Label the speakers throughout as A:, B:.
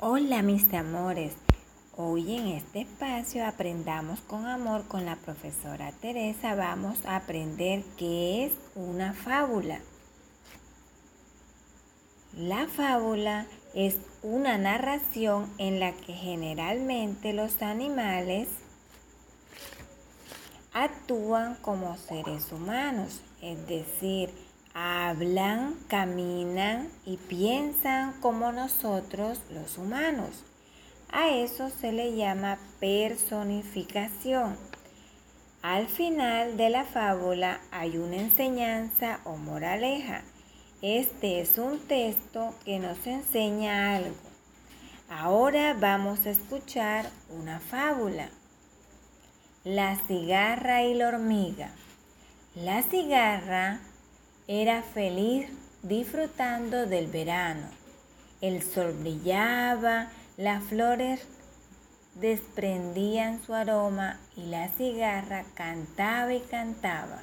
A: Hola mis amores, hoy en este espacio aprendamos con amor con la profesora Teresa. Vamos a aprender qué es una fábula. La fábula es una narración en la que generalmente los animales actúan como seres humanos, es decir, hablan, caminan y piensan como nosotros los humanos. A eso se le llama personificación. Al final de la fábula hay una enseñanza o moraleja. Este es un texto que nos enseña algo. Ahora vamos a escuchar una fábula. La cigarra y la hormiga. La cigarra era feliz disfrutando del verano. El sol brillaba, las flores desprendían su aroma y la cigarra cantaba y cantaba.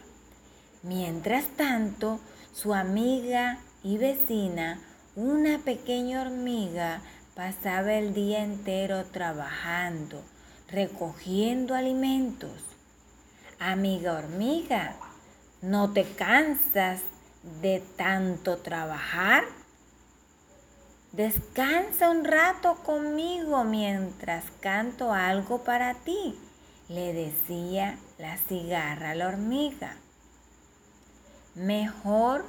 A: Mientras tanto, su amiga y vecina, una pequeña hormiga, pasaba el día entero trabajando, recogiendo alimentos. Amiga hormiga, ¿no te cansas de tanto trabajar? Descansa un rato conmigo mientras canto algo para ti, le decía la cigarra a la hormiga. Mejor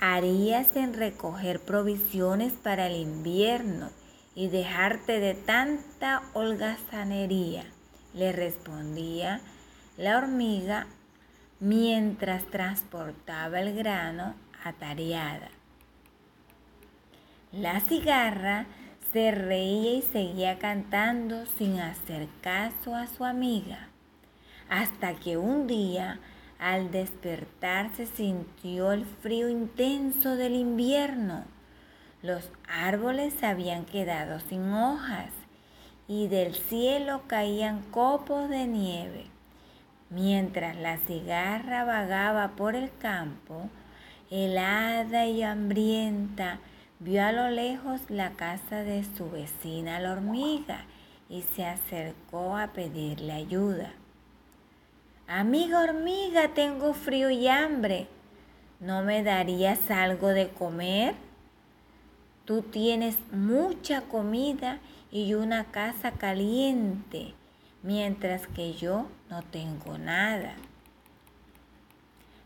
A: harías en recoger provisiones para el invierno y dejarte de tanta holgazanería, le respondía la hormiga mientras transportaba el grano atareada. La cigarra se reía y seguía cantando sin hacer caso a su amiga, hasta que un día, al despertarse, sintió el frío intenso del invierno. Los árboles habían quedado sin hojas y del cielo caían copos de nieve. Mientras la cigarra vagaba por el campo, helada y hambrienta, vio a lo lejos la casa de su vecina la hormiga y se acercó a pedirle ayuda. Amiga hormiga, tengo frío y hambre. ¿No me darías algo de comer? Tú tienes mucha comida y una casa caliente mientras que yo no tengo nada.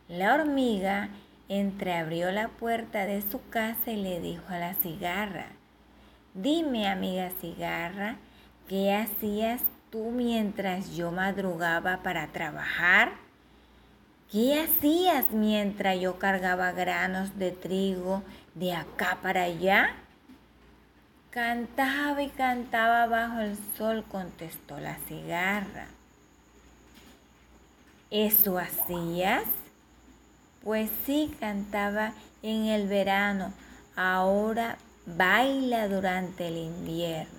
A: La hormiga entreabrió la puerta de su casa y le dijo a la cigarra, dime amiga cigarra, ¿qué hacías tú mientras yo madrugaba para trabajar? ¿Qué hacías mientras yo cargaba granos de trigo de acá para allá? Cantaba y cantaba bajo el sol, contestó la cigarra. ¿Eso hacías? Pues sí, cantaba en el verano, ahora baila durante el invierno.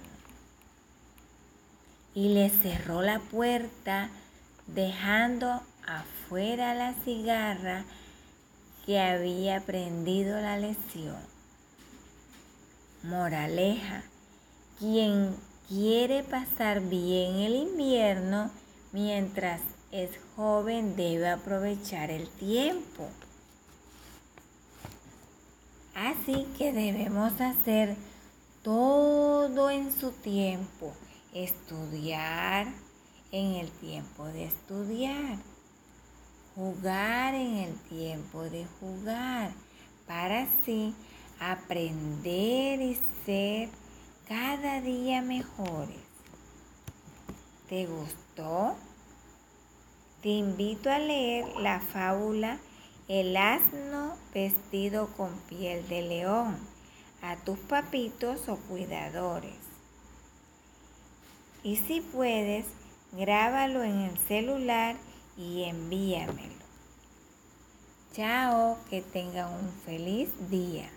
A: Y le cerró la puerta, dejando afuera la cigarra que había aprendido la lección. Moraleja, quien quiere pasar bien el invierno mientras es joven debe aprovechar el tiempo. Así que debemos hacer todo en su tiempo. Estudiar en el tiempo de estudiar. Jugar en el tiempo de jugar. Para así aprender y ser cada día mejores. ¿Te gustó? Te invito a leer la fábula El asno vestido con piel de león a tus papitos o cuidadores. Y si puedes, grábalo en el celular y envíamelo. Chao, que tengan un feliz día.